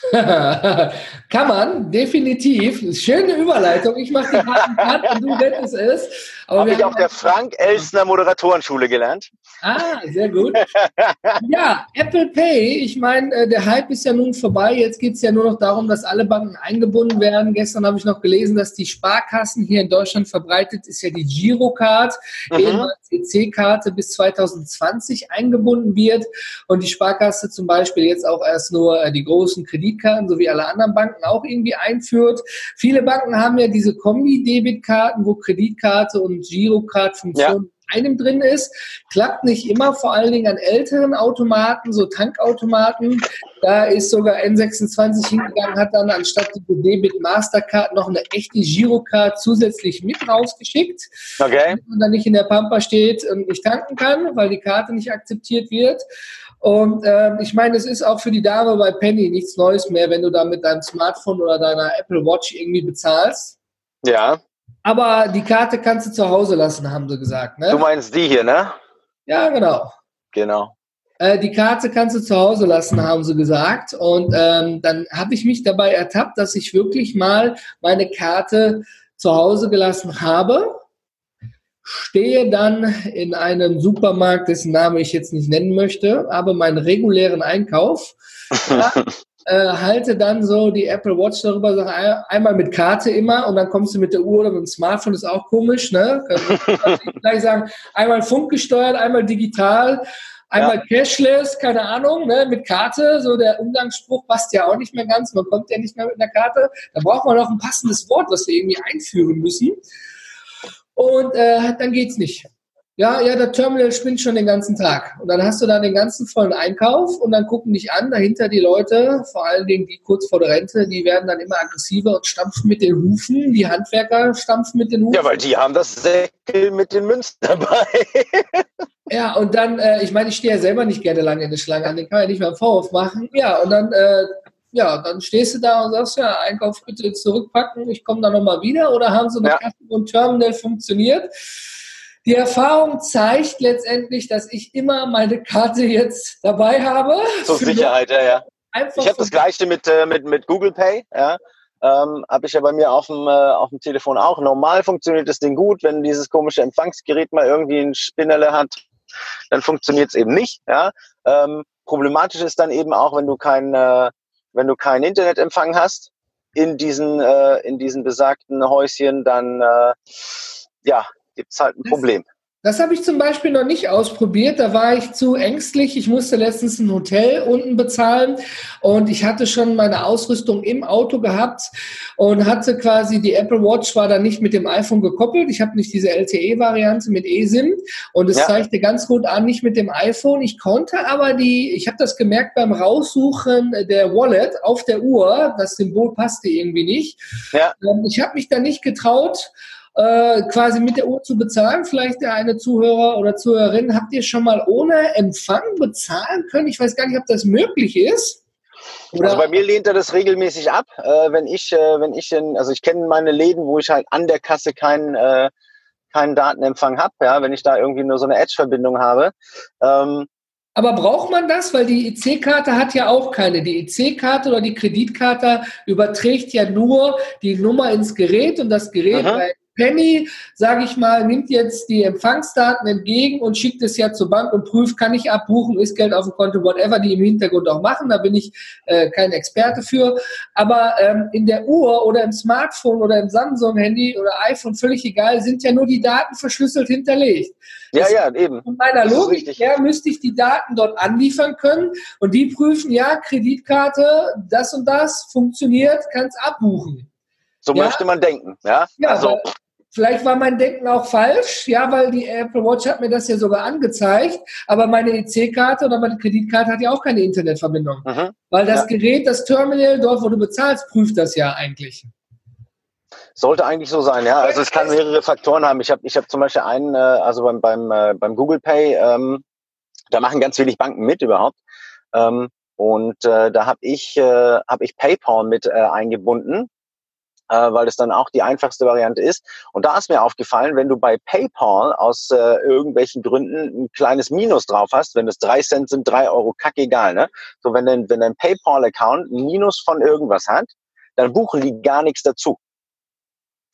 S2: *laughs*
S3: Kann man, definitiv. Schöne Überleitung. Ich mache die harten Cut und du rettest es.
S2: Habe ich auf der Frank Elsner Moderatorenschule gelernt.
S3: Ah, sehr gut. ja, Apple Pay, ich meine, äh, der Hype ist ja nun vorbei. Jetzt geht es ja nur noch darum, dass alle Banken eingebunden werden. Gestern habe ich noch gelesen, dass die Sparkassen hier in Deutschland verbreitet ist ja die Girocard, mhm. ehemals EC-Karte bis 2020 eingebunden wird. Und die Sparkasse zum Beispiel jetzt auch erst nur äh, die großen Kreditkarten, so wie alle anderen Banken, auch irgendwie einführt. Viele Banken haben ja diese Kombi-Debitkarten, wo Kreditkarte und Girocard-Funktion ja einem drin ist. Klappt nicht immer, vor allen Dingen an älteren Automaten, so Tankautomaten. Da ist sogar N26 hingegangen, hat dann anstatt die Debit Mastercard noch eine echte Girocard zusätzlich mit rausgeschickt. Okay. Man dann nicht in der Pampa steht und nicht tanken kann, weil die Karte nicht akzeptiert wird. Und äh, ich meine, es ist auch für die Dame bei Penny nichts Neues mehr, wenn du da mit deinem Smartphone oder deiner Apple Watch irgendwie bezahlst.
S2: Ja.
S3: Aber die Karte kannst du zu Hause lassen, haben sie gesagt. Ne?
S2: Du meinst die hier, ne?
S3: Ja, genau.
S2: Genau.
S3: Äh, die Karte kannst du zu Hause lassen, haben sie gesagt. Und ähm, dann habe ich mich dabei ertappt, dass ich wirklich mal meine Karte zu Hause gelassen habe. Stehe dann in einem Supermarkt, dessen Name ich jetzt nicht nennen möchte, aber meinen regulären Einkauf. *laughs* Ja, äh, halte dann so die Apple Watch darüber, sag einmal mit Karte immer und dann kommst du mit der Uhr oder mit dem Smartphone, ist auch komisch, ne? *laughs* Gleich sagen, einmal funkgesteuert, einmal digital, einmal ja. cashless, keine Ahnung, ne? mit Karte, so der Umgangsspruch passt ja auch nicht mehr ganz, man kommt ja nicht mehr mit einer Karte. Da braucht man noch ein passendes Wort, was wir irgendwie einführen müssen. Und äh, dann geht's nicht. Ja, ja, der Terminal spinnt schon den ganzen Tag. Und dann hast du da den ganzen vollen Einkauf und dann gucken dich an, dahinter die Leute, vor allen Dingen die kurz vor der Rente, die werden dann immer aggressiver und stampfen mit den Hufen. Die Handwerker stampfen mit den Hufen.
S2: Ja, weil die haben das Säckel mit den Münzen dabei. *laughs*
S3: ja, und dann, äh, ich meine, ich stehe ja selber nicht gerne lange in der Schlange an, den kann man ja nicht mehr einen Vorwurf machen. Ja, und dann, äh, ja, dann stehst du da und sagst, ja, Einkauf bitte zurückpacken, ich komme da nochmal wieder. Oder haben so eine ja. Kasse und Terminal funktioniert? Die Erfahrung zeigt letztendlich, dass ich immer meine Karte jetzt dabei habe.
S2: Zur Sicherheit, ja, ja. ich habe das gleiche mit, äh, mit, mit Google Pay, ja. Ähm, habe ich ja bei mir auf dem, äh, auf dem Telefon auch. Normal funktioniert das Ding gut, wenn dieses komische Empfangsgerät mal irgendwie ein Spinnerle hat, dann funktioniert es eben nicht. Ja? Ähm, problematisch ist dann eben auch, wenn du kein, äh, wenn du keinen Internetempfang hast in diesen, äh, in diesen besagten Häuschen, dann äh, ja, gibt es halt ein Problem.
S3: Das habe ich zum Beispiel noch nicht ausprobiert. Da war ich zu ängstlich. Ich musste letztens ein Hotel unten bezahlen und ich hatte schon meine Ausrüstung im Auto gehabt und hatte quasi die Apple Watch war dann nicht mit dem iPhone gekoppelt. Ich habe nicht diese LTE-Variante mit eSIM und es ja. zeigte ganz gut an, nicht mit dem iPhone. Ich konnte aber die, ich habe das gemerkt beim Raussuchen der Wallet auf der Uhr. Das Symbol passte irgendwie nicht. Ja. Ähm, ich habe mich da nicht getraut äh, quasi mit der Uhr zu bezahlen. Vielleicht der eine Zuhörer oder Zuhörerin, habt ihr schon mal ohne Empfang bezahlen können? Ich weiß gar nicht, ob das möglich ist.
S2: Oder? Also bei mir lehnt er das regelmäßig ab, äh, wenn ich, äh, wenn ich, in, also ich kenne meine Läden, wo ich halt an der Kasse keinen, äh, keinen Datenempfang habe, ja, wenn ich da irgendwie nur so eine Edge-Verbindung habe. Ähm,
S3: aber braucht man das? Weil die EC-Karte hat ja auch keine. Die EC-Karte oder die Kreditkarte überträgt ja nur die Nummer ins Gerät und das Gerät bei Penny, sage ich mal, nimmt jetzt die Empfangsdaten entgegen und schickt es ja zur Bank und prüft, kann ich abbuchen, ist Geld auf dem Konto, whatever, die im Hintergrund auch machen. Da bin ich äh, kein Experte für. Aber ähm, in der Uhr oder im Smartphone oder im Samsung-Handy oder iPhone, völlig egal, sind ja nur die Daten verschlüsselt hinterlegt.
S2: Ja, das ja, eben.
S3: Von meiner Logik her müsste ich die Daten dort anliefern können und die prüfen, ja, Kreditkarte, das und das funktioniert, kannst abbuchen.
S2: So ja? möchte man denken, ja.
S3: ja also, Vielleicht war mein Denken auch falsch, ja, weil die Apple Watch hat mir das ja sogar angezeigt, aber meine EC-Karte oder meine Kreditkarte hat ja auch keine Internetverbindung. Mhm. Weil das ja. Gerät, das Terminal, dort, wo du bezahlst, prüft das ja eigentlich.
S2: Sollte eigentlich so sein, ja. Also es kann mehrere Faktoren haben. Ich habe ich hab zum Beispiel einen, äh, also beim, beim, äh, beim Google Pay, ähm, da machen ganz wenig Banken mit überhaupt. Ähm, und äh, da habe ich, äh, hab ich PayPal mit äh, eingebunden äh, weil das dann auch die einfachste Variante ist. Und da ist mir aufgefallen, wenn du bei PayPal aus äh, irgendwelchen Gründen ein kleines Minus drauf hast, wenn es drei Cent sind, drei Euro, kackegal, ne? So, wenn dein, wenn dein PayPal-Account ein Minus von irgendwas hat, dann buchen die gar nichts dazu.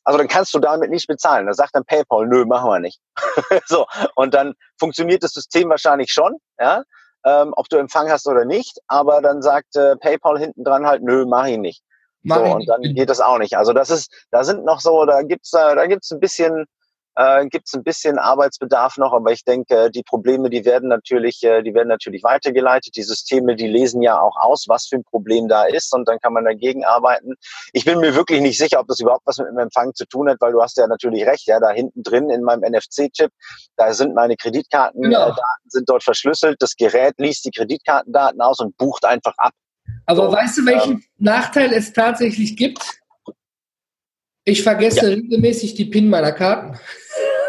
S2: also dann kannst du damit nicht bezahlen. Da sagt dann PayPal, nö, machen wir nicht. *laughs* so, und dann funktioniert das System wahrscheinlich schon, ja, ähm, ob du Empfang hast oder nicht, aber dann sagt äh, PayPal hinten dran halt, nö, mach ich nicht. Mach so, und dann geht das auch nicht. Also das ist, da sind noch so, da gibt's, äh, da gibt's ein bisschen äh, gibt es ein bisschen Arbeitsbedarf noch, aber ich denke, die Probleme, die werden natürlich, äh, die werden natürlich weitergeleitet. Die Systeme, die lesen ja auch aus, was für ein Problem da ist und dann kann man dagegen arbeiten. Ich bin mir wirklich nicht sicher, ob das überhaupt was mit dem Empfang zu tun hat, weil du hast ja natürlich recht, ja, da hinten drin in meinem NFC-Chip, da sind meine Kreditkartendaten genau. sind dort verschlüsselt. Das Gerät liest die Kreditkartendaten aus und bucht einfach ab.
S3: Aber so, weißt du, welchen ähm, Nachteil es tatsächlich gibt? Ich vergesse ja. regelmäßig die PIN meiner Karten.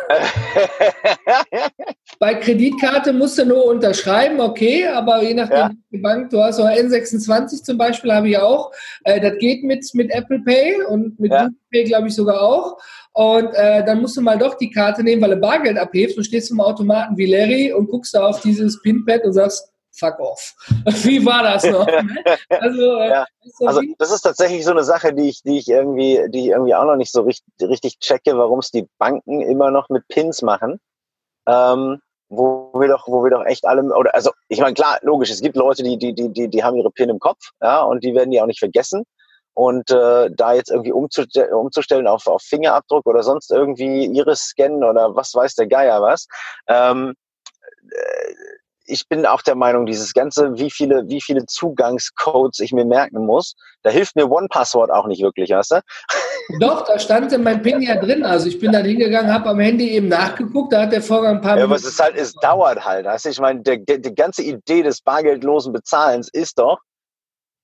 S3: *laughs* Bei Kreditkarte musst du nur unterschreiben, okay, aber je nachdem, ja. die Bank, du hast auch N26 zum Beispiel, habe ich auch. Äh, das geht mit, mit Apple Pay und mit ja. Google Pay, glaube ich, sogar auch. Und äh, dann musst du mal doch die Karte nehmen, weil du Bargeld abhebst und stehst zum Automaten wie Larry und guckst da auf dieses PIN-Pad und sagst, fuck off. *laughs* Wie war das noch? *laughs*
S2: also, äh, ja. also das ist tatsächlich so eine Sache, die ich, die ich irgendwie, die ich irgendwie auch noch nicht so richtig, richtig checke, warum es die Banken immer noch mit Pins machen. Ähm, wo wir doch, wo wir doch echt alle, oder also ich meine, klar, logisch, es gibt Leute, die, die, die, die, die haben ihre PIN im Kopf, ja, und die werden die auch nicht vergessen. Und äh, da jetzt irgendwie umzustellen, umzustellen auf, auf Fingerabdruck oder sonst irgendwie Iris scannen oder was weiß der Geier was, ähm, äh, ich bin auch der Meinung, dieses ganze, wie viele, wie viele Zugangscodes ich mir merken muss, da hilft mir One-Password auch nicht wirklich, weißt du? *laughs*
S3: Doch, da stand in meinem PIN ja drin. Also ich bin da hingegangen, habe am Handy eben nachgeguckt, da hat der Vorgang ein paar
S2: Ja, aber es ist halt, es dauert halt. Weißt du? Ich meine, der, die ganze Idee des bargeldlosen Bezahlens ist doch,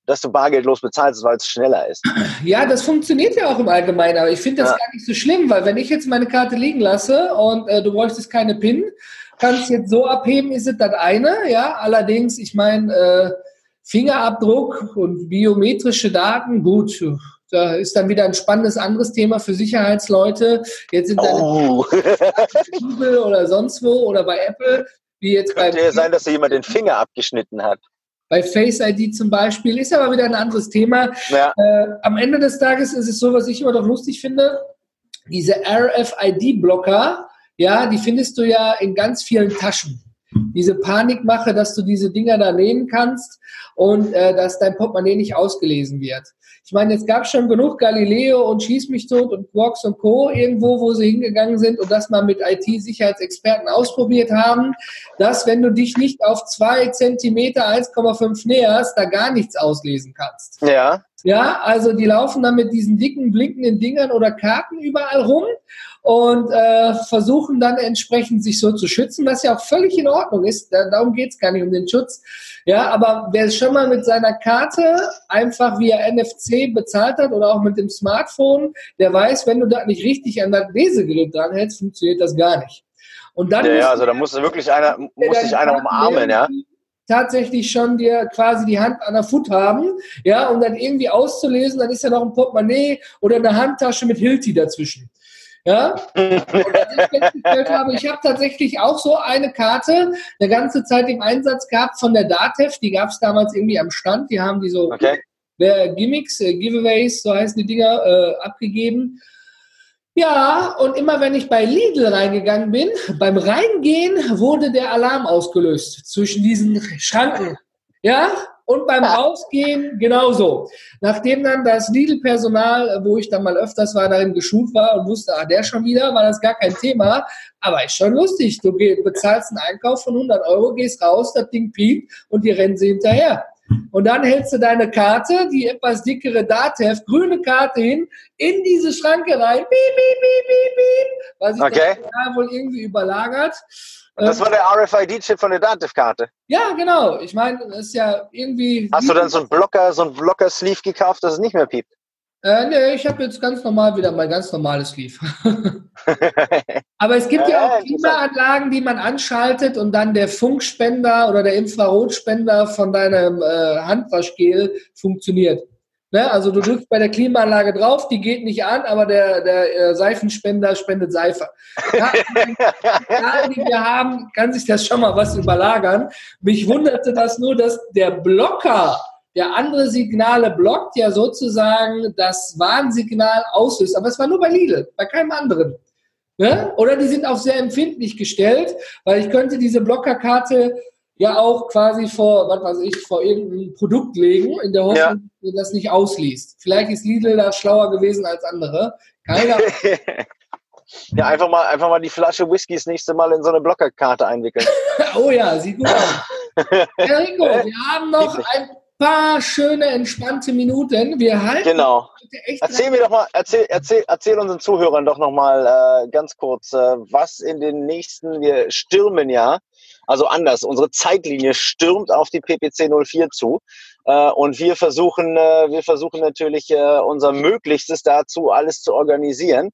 S2: dass du bargeldlos bezahlst, weil es schneller ist. *clears throat*
S3: Ja, das funktioniert ja auch im Allgemeinen, aber ich finde das ja. gar nicht so schlimm, weil wenn ich jetzt meine Karte liegen lasse und äh, du bräuchtest keine PIN, kannst jetzt so abheben, ist es das eine, ja. Allerdings, ich meine, äh, Fingerabdruck und biometrische Daten, gut, da ist dann wieder ein spannendes anderes Thema für Sicherheitsleute. Jetzt sind oh. Google oder sonst wo oder bei Apple, wie jetzt
S2: Könnte bei. ja sein, dass da jemand den Finger abgeschnitten hat.
S3: Bei Face ID zum Beispiel ist aber wieder ein anderes Thema. Ja. Äh, am Ende des Tages ist es so, was ich immer doch lustig finde, diese RFID-Blocker, ja, die findest du ja in ganz vielen Taschen. Diese Panikmache, dass du diese Dinger da nehmen kannst und äh, dass dein Portemonnaie nicht ausgelesen wird. Ich meine, es gab schon genug Galileo und Schieß mich tot und Quarks und Co. irgendwo, wo sie hingegangen sind und das mal mit IT-Sicherheitsexperten ausprobiert haben, dass wenn du dich nicht auf zwei Zentimeter 1,5 näherst, da gar nichts auslesen kannst.
S2: Ja.
S3: Ja, also die laufen dann mit diesen dicken, blinkenden Dingern oder Karten überall rum und äh, versuchen dann entsprechend sich so zu schützen, was ja auch völlig in Ordnung ist. Darum geht's gar nicht um den Schutz. Ja, aber wer schon mal mit seiner Karte einfach via NFC bezahlt hat oder auch mit dem Smartphone, der weiß, wenn du da nicht richtig an das Lesegerät dranhältst, funktioniert das gar nicht.
S2: Und dann ja, ja also da muss wirklich einer, muss sich einer umarmen, ja
S3: tatsächlich schon dir quasi die Hand an der Foot haben, ja, um dann irgendwie auszulesen, dann ist ja noch ein Portemonnaie oder eine Handtasche mit Hilti dazwischen. Ja, als ich festgestellt habe, ich habe tatsächlich auch so eine Karte eine ganze Zeit im Einsatz gehabt von der Datev, die gab es damals irgendwie am Stand, die haben die so okay. Gimmicks, äh, Giveaways, so heißen die Dinger, äh, abgegeben. Ja, und immer wenn ich bei Lidl reingegangen bin, beim Reingehen wurde der Alarm ausgelöst zwischen diesen Schranken. Ja, und beim Rausgehen genauso. Nachdem dann das Lidl-Personal, wo ich dann mal öfters war, darin geschult war und wusste, ah, der schon wieder, war das gar kein Thema. Aber ist schon lustig. Du bezahlst einen Einkauf von 100 Euro, gehst raus, das Ding piept und die rennen sie hinterher. Und dann hältst du deine Karte, die etwas dickere Datev, grüne Karte hin, in diese Schranke rein, piep, piep, piep, piep, piep, was sich
S2: okay.
S3: da wohl irgendwie überlagert.
S2: Und das war der RFID-Chip von der Dativ-Karte.
S3: Ja, genau. Ich meine, das ist ja irgendwie.
S2: Hast du dann so einen Blocker, so einen Blocker-Sleeve gekauft, dass es nicht mehr piept?
S3: Äh, nee, ich habe jetzt ganz normal wieder mein ganz normales Sleeve. *laughs* Aber es gibt ja, ja auch Klimaanlagen, die man anschaltet und dann der Funkspender oder der Infrarotspender von deinem äh, Handwaschgel funktioniert. Ne? Also du drückst bei der Klimaanlage drauf, die geht nicht an, aber der, der äh, Seifenspender spendet Seife. Ja, die wir haben, kann sich das schon mal was überlagern. Mich wunderte das nur, dass der Blocker der andere Signale blockt, ja sozusagen das Warnsignal auslöst. Aber es war nur bei Lidl, bei keinem anderen. Ne? Oder die sind auch sehr empfindlich gestellt, weil ich könnte diese Blockerkarte ja auch quasi vor, was weiß ich, vor irgendeinem Produkt legen, in der Hoffnung, ja. dass das nicht ausliest. Vielleicht ist Lidl da schlauer gewesen als andere. Keiner. *laughs* *laughs*
S2: ja, einfach mal, einfach mal die Flasche Whisky das nächste Mal in so eine Blockerkarte einwickeln. *laughs*
S3: oh ja, sieht gut aus. Enrico, wir haben noch ein paar schöne, entspannte Minuten. Wir halten.
S2: Genau. Erzähl mir doch mal, erzähl, erzähl, erzähl unseren Zuhörern doch noch mal äh, ganz kurz, äh, was in den nächsten, wir stürmen ja, also anders, unsere Zeitlinie stürmt auf die PPC 04 zu. Äh, und wir versuchen, äh, wir versuchen natürlich äh, unser Möglichstes dazu, alles zu organisieren.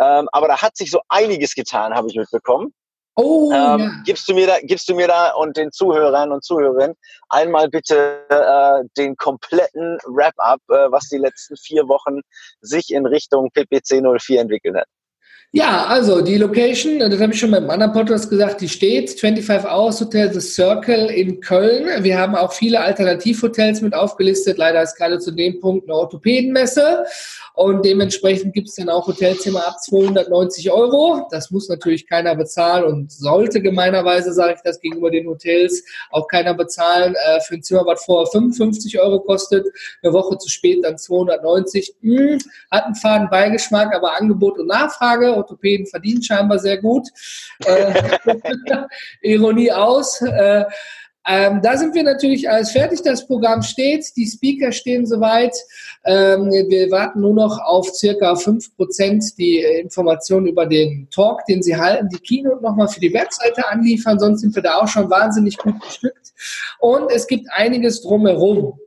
S2: Ähm, aber da hat sich so einiges getan, habe ich mitbekommen. Oh, ähm, ja. gibst du mir da, gibst du mir da und den Zuhörern und Zuhörerinnen einmal bitte äh, den kompletten Wrap-up, äh, was die letzten vier Wochen sich in Richtung PPC 04 entwickelt hat.
S3: Ja, also die Location, das habe ich schon beim anderen Podcast gesagt, die steht 25 Hours Hotel The Circle in Köln. Wir haben auch viele Alternativhotels mit aufgelistet. Leider ist gerade zu dem Punkt eine Orthopädenmesse und dementsprechend gibt es dann auch Hotelzimmer ab 290 Euro. Das muss natürlich keiner bezahlen und sollte gemeinerweise, sage ich das gegenüber den Hotels, auch keiner bezahlen äh, für ein Zimmer, was vorher 55 Euro kostet, eine Woche zu spät dann 290. Hm, hat einen faden Beigeschmack, aber Angebot und Nachfrage Orthopäden verdienen scheinbar sehr gut. Äh, *laughs* Ironie aus. Äh, ähm, da sind wir natürlich alles fertig. Das Programm steht, die Speaker stehen soweit. Ähm, wir warten nur noch auf circa fünf Prozent die Informationen über den Talk, den Sie halten, die Keynote nochmal für die Webseite anliefern. Sonst sind wir da auch schon wahnsinnig gut bestückt. Und es gibt einiges drumherum.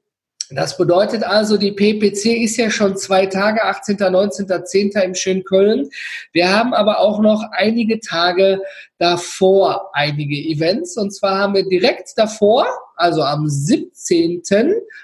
S3: Das bedeutet also, die PPC ist ja schon zwei Tage, 18., 19., 10. im schönen Köln. Wir haben aber auch noch einige Tage davor einige Events. Und zwar haben wir direkt davor, also am 17.,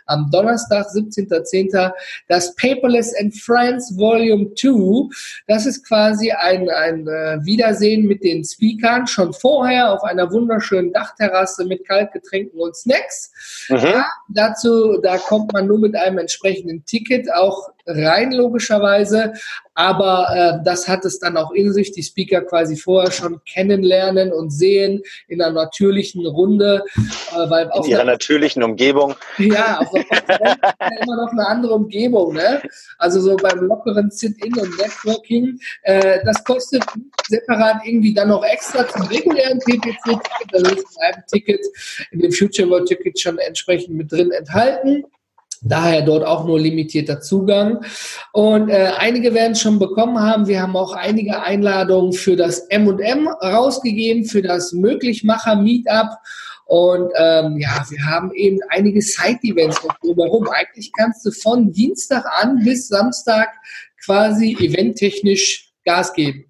S3: am Donnerstag, 17.10., das Paperless and Friends Volume 2. Das ist quasi ein, ein äh, Wiedersehen mit den Speakern schon vorher auf einer wunderschönen Dachterrasse mit Kaltgetränken und Snacks. Mhm. Ja, dazu, da kommt man nur mit einem entsprechenden Ticket auch rein, logischerweise. Aber äh, das hat es dann auch in sich, die Speaker quasi vorher schon kennenlernen und sehen in einer natürlichen Runde.
S2: Äh, weil in ihrer natürlichen Umgebung.
S3: Ja, auf der Konferenz ist ja immer noch eine andere Umgebung. Ne? Also so beim lockeren Sit-In und Networking, äh, das kostet separat irgendwie dann noch extra zum regulären PPC-Ticket. Das ist in einem Ticket, in dem Future World Ticket schon entsprechend mit drin enthalten. Daher dort auch nur limitierter Zugang. Und äh, einige werden es schon bekommen haben. Wir haben auch einige Einladungen für das M&M rausgegeben, für das Möglichmacher-Meetup. Und ähm, ja, wir haben eben einige Side-Events noch drumherum. Eigentlich kannst du von Dienstag an bis Samstag quasi eventtechnisch Gas geben.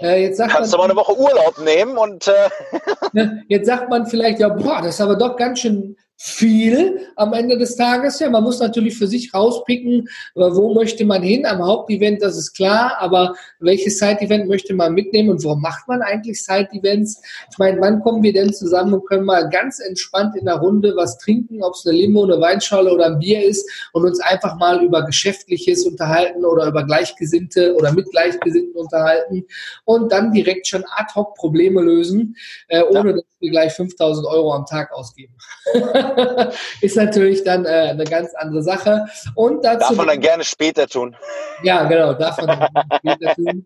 S2: Äh, jetzt sagt Kannst man, du mal eine Woche Urlaub nehmen und äh *laughs*
S3: jetzt sagt man vielleicht, ja, boah, das ist aber doch ganz schön viel am Ende des Tages. Ja, man muss natürlich für sich rauspicken, wo möchte man hin am Hauptevent, das ist klar, aber welches Side-Event möchte man mitnehmen und warum macht man eigentlich Side-Events? Ich meine, wann kommen wir denn zusammen und können mal ganz entspannt in der Runde was trinken, ob es eine Limo, eine Weinschale oder ein Bier ist und uns einfach mal über Geschäftliches unterhalten oder über Gleichgesinnte oder mit Gleichgesinnten unterhalten und dann direkt schon ad hoc Probleme lösen, äh, ohne ja. dass wir gleich 5000 Euro am Tag ausgeben. *laughs* *laughs* ist natürlich dann äh, eine ganz andere Sache. Und dazu
S2: darf man dann gerne später tun.
S3: Ja, genau, darf man dann später tun.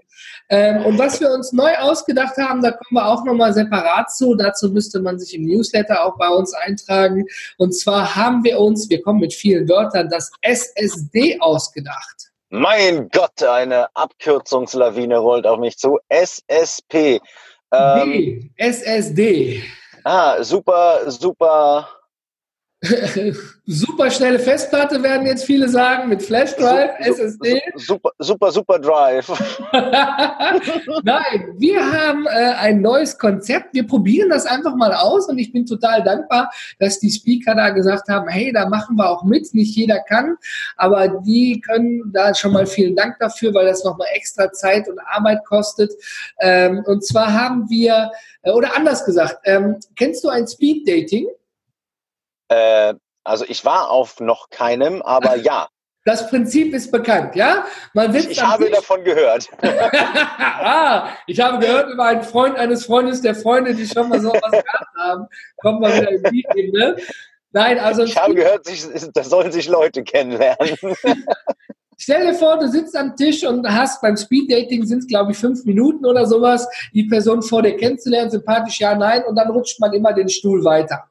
S3: Ähm, und was wir uns neu ausgedacht haben, da kommen wir auch nochmal separat zu. Dazu müsste man sich im Newsletter auch bei uns eintragen. Und zwar haben wir uns, wir kommen mit vielen Wörtern, das SSD ausgedacht.
S2: Mein Gott, eine Abkürzungslawine rollt auf mich zu. SSP.
S3: Ähm, D, SSD.
S2: Ah, super, super *laughs*
S3: super schnelle Festplatte werden jetzt viele sagen, mit Flash Drive, SSD.
S2: Super, super, super Drive. *laughs*
S3: Nein, wir haben äh, ein neues Konzept. Wir probieren das einfach mal aus und ich bin total dankbar, dass die Speaker da gesagt haben, hey, da machen wir auch mit. Nicht jeder kann, aber die können da schon mal vielen Dank dafür, weil das nochmal extra Zeit und Arbeit kostet. Ähm, und zwar haben wir, äh, oder anders gesagt, ähm, kennst du ein Speed Dating?
S2: Äh, Also ich war auf noch keinem, aber ja. *laughs*
S3: Das Prinzip ist bekannt, ja?
S2: Man sitzt ich habe Tisch. davon gehört. *laughs*
S3: ah, ich habe gehört über einen Freund eines Freundes der Freunde, die schon mal so was *laughs* gehabt haben. Kommt mal wieder in die Ebene.
S2: Nein, also. Ich habe gehört, da sollen sich Leute kennenlernen.
S3: Stell dir vor, du sitzt am Tisch und hast beim Speeddating sind es, glaube ich, fünf Minuten oder sowas, die Person vor dir kennenzulernen, sympathisch, ja, nein, und dann rutscht man immer den Stuhl weiter.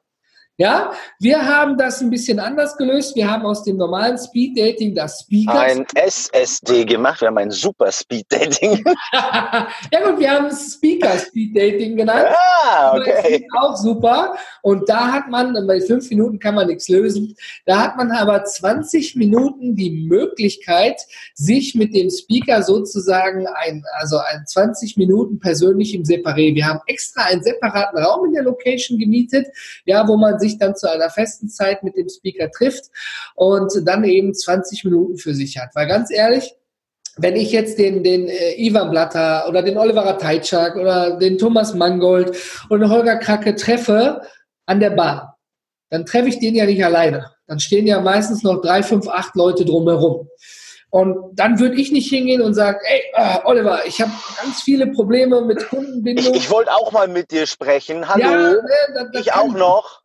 S3: Ja, wir haben das ein bisschen anders gelöst. Wir haben aus dem normalen Speed Dating das Speaker.
S2: Ein SSD gemacht. Wir haben ein super Speed Dating. *laughs*
S3: ja gut, wir haben Speaker Speed Dating genannt.
S2: Ah, okay.
S3: Auch super. Und da hat man, bei fünf Minuten kann man nichts lösen. Da hat man aber 20 Minuten die Möglichkeit, sich mit dem Speaker sozusagen ein, also ein 20 Minuten persönlich im Separé. Wir haben extra einen separaten Raum in der Location gemietet, ja, wo man sich sich dann zu einer festen Zeit mit dem Speaker trifft und dann eben 20 Minuten für sich hat. Weil ganz ehrlich, wenn ich jetzt den, den äh, Ivan Blatter oder den Oliver Ratajczak oder den Thomas Mangold oder Holger Kracke treffe an der Bahn, dann treffe ich den ja nicht alleine. Dann stehen ja meistens noch drei, fünf, acht Leute drumherum. Und dann würde ich nicht hingehen und sagen, ey, äh, Oliver, ich habe ganz viele Probleme mit Kundenbindung.
S2: Ich, ich wollte auch mal mit dir sprechen. Hallo. Ja, ne, das, das ich auch noch.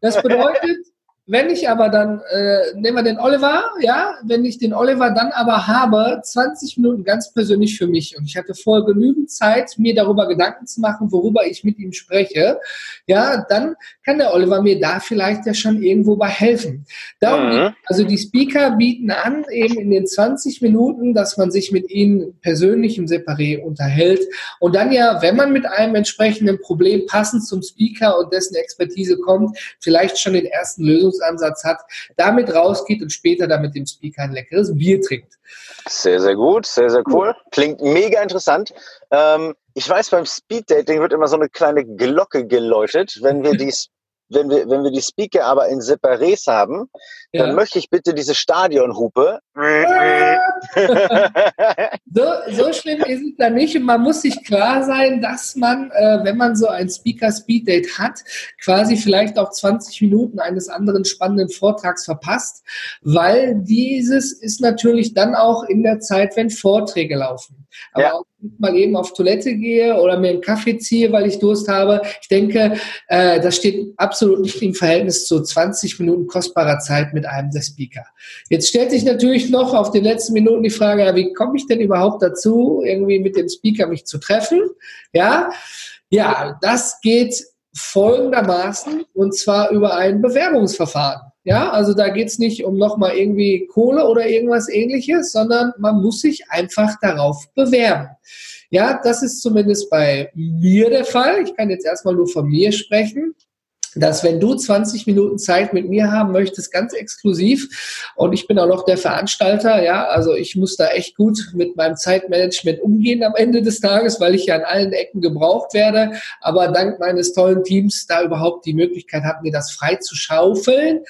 S3: Das bedeutet, *laughs* wenn ich aber dann, äh, nehmen wir den Oliver, ja, wenn ich den Oliver dann aber habe, 20 Minuten ganz persönlich für mich und ich hatte vorher genügend Zeit, mir darüber Gedanken zu machen, worüber ich mit ihm spreche, ja, dann kann der Oliver mir da vielleicht ja schon irgendwo bei helfen. Darum, mhm. also die Speaker bieten an, eben in den 20 Minuten, dass man sich mit ihnen persönlich im Separé unterhält und dann ja, wenn man mit einem entsprechenden Problem passend zum Speaker und dessen Expertise kommt, vielleicht schon den ersten Lösungs Lösungsansatz hat, damit rausgeht und später dann mit dem Speaker ein leckeres Bier trinkt.
S2: Sehr, sehr gut, sehr, sehr cool. Klingt mega interessant. Ähm, ich weiß, beim Speeddating wird immer so eine kleine Glocke geläutet, wenn wir die *laughs* wenn wir, wenn wir die Speaker aber in Separés haben, ja. dann möchte ich bitte diese Stadionhupe. *laughs*
S3: so, so schlimm ist es da nicht. Und man muss sich klar sein, dass man, äh, wenn man so ein Speaker-Speed-Date hat, quasi vielleicht auch 20 Minuten eines anderen spannenden Vortrags verpasst, weil dieses ist natürlich dann auch in der Zeit, wenn Vorträge laufen. Aber ja. auch mal eben auf Toilette gehe oder mir einen Kaffee ziehe, weil ich Durst habe. Ich denke, äh, das steht absolut nicht im Verhältnis zu 20 Minuten kostbarer Zeit mit einem der Speaker. Jetzt stellt sich natürlich noch auf den letzten Minuten die Frage, ja, wie komme ich denn überhaupt dazu, irgendwie mit dem Speaker mich zu treffen? Ja, ja, das geht folgendermaßen und zwar über ein Bewerbungsverfahren. Ja, also da geht es nicht um nochmal irgendwie Kohle oder irgendwas ähnliches, sondern man muss sich einfach darauf bewerben. Ja, das ist zumindest bei mir der Fall. Ich kann jetzt erstmal nur von mir sprechen dass wenn du 20 Minuten Zeit mit mir haben möchtest, ganz exklusiv, und ich bin auch noch der Veranstalter, ja, also ich muss da echt gut mit meinem Zeitmanagement umgehen am Ende des Tages, weil ich ja an allen Ecken gebraucht werde, aber dank meines tollen Teams da überhaupt die Möglichkeit habe, mir das frei zu schaufeln.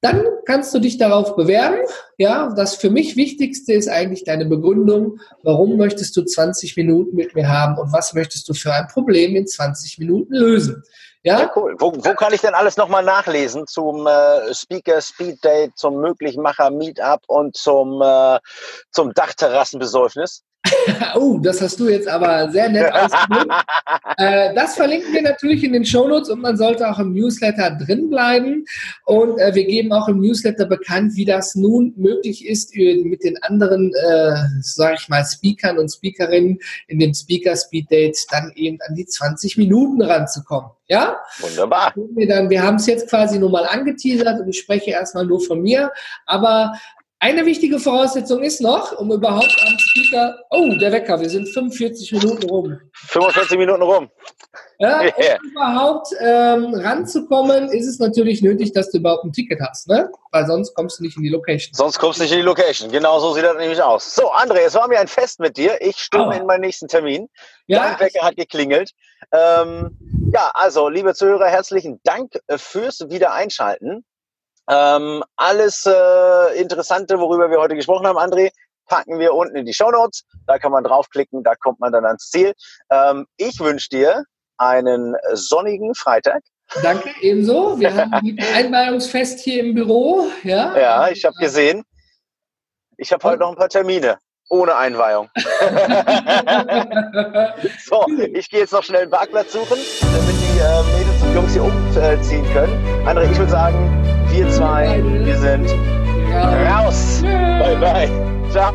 S3: Dann kannst du dich darauf bewerben. Ja, das für mich Wichtigste ist eigentlich deine Begründung. Warum möchtest du 20 Minuten mit mir haben und was möchtest du für ein Problem in 20 Minuten lösen?
S2: Ja, ja cool. Wo, wo kann ich denn alles nochmal nachlesen zum äh, Speaker Speed Date, zum Möglichmacher Meetup und zum, äh, zum Dachterrassenbesäufnis? *laughs*
S3: oh, das hast du jetzt aber sehr nett ausgedrückt. äh, das verlinken wir natürlich in den Shownotes und man sollte auch im Newsletter drin bleiben. Und äh, wir geben auch im Newsletter bekannt, wie das nun möglich ist, mit den anderen, äh, sage ich mal, Speakern und Speakerinnen in dem Speaker Speed Date dann eben an die 20 Minuten ranzukommen. Ja?
S2: Wunderbar.
S3: Wir, dann, wir haben es jetzt quasi nur mal angeteasert und ich spreche erstmal nur von mir. Aber eine wichtige Voraussetzung ist noch, um überhaupt am Speaker. Oh, der Wecker, wir sind 45 Minuten rum.
S2: 45 Minuten rum.
S3: Ja, yeah. Um überhaupt ähm, ranzukommen, ist es natürlich nötig, dass du überhaupt ein Ticket hast, ne? Weil sonst kommst du nicht in die Location.
S2: Sonst kommst du nicht in die Location. Genau so sieht das nämlich aus. So, André, es war mir ein Fest mit dir. Ich stimme oh. in meinen nächsten Termin. Ja, Dein Wecker hat geklingelt. Ähm, ja, also, liebe Zuhörer, herzlichen Dank äh, fürs Wiedereinschalten. Ähm, alles äh, Interessante, worüber wir heute gesprochen haben, André, packen wir unten in die Show Notes. Da kann man draufklicken, da kommt man dann ans Ziel. Ähm, ich wünsche dir einen sonnigen Freitag.
S3: Danke, ebenso. Wir haben ein *laughs* Einweihungsfest hier im Büro. Ja,
S2: ja ich habe gesehen. Ich habe heute noch ein paar Termine ohne Einweihung. *laughs* so, ich gehe jetzt noch schnell einen Parkplatz suchen, damit die äh, Mädels und Jungs hier umziehen können. André, ich würde sagen, wir zwei, wir sind raus. Bye, bye. Ciao.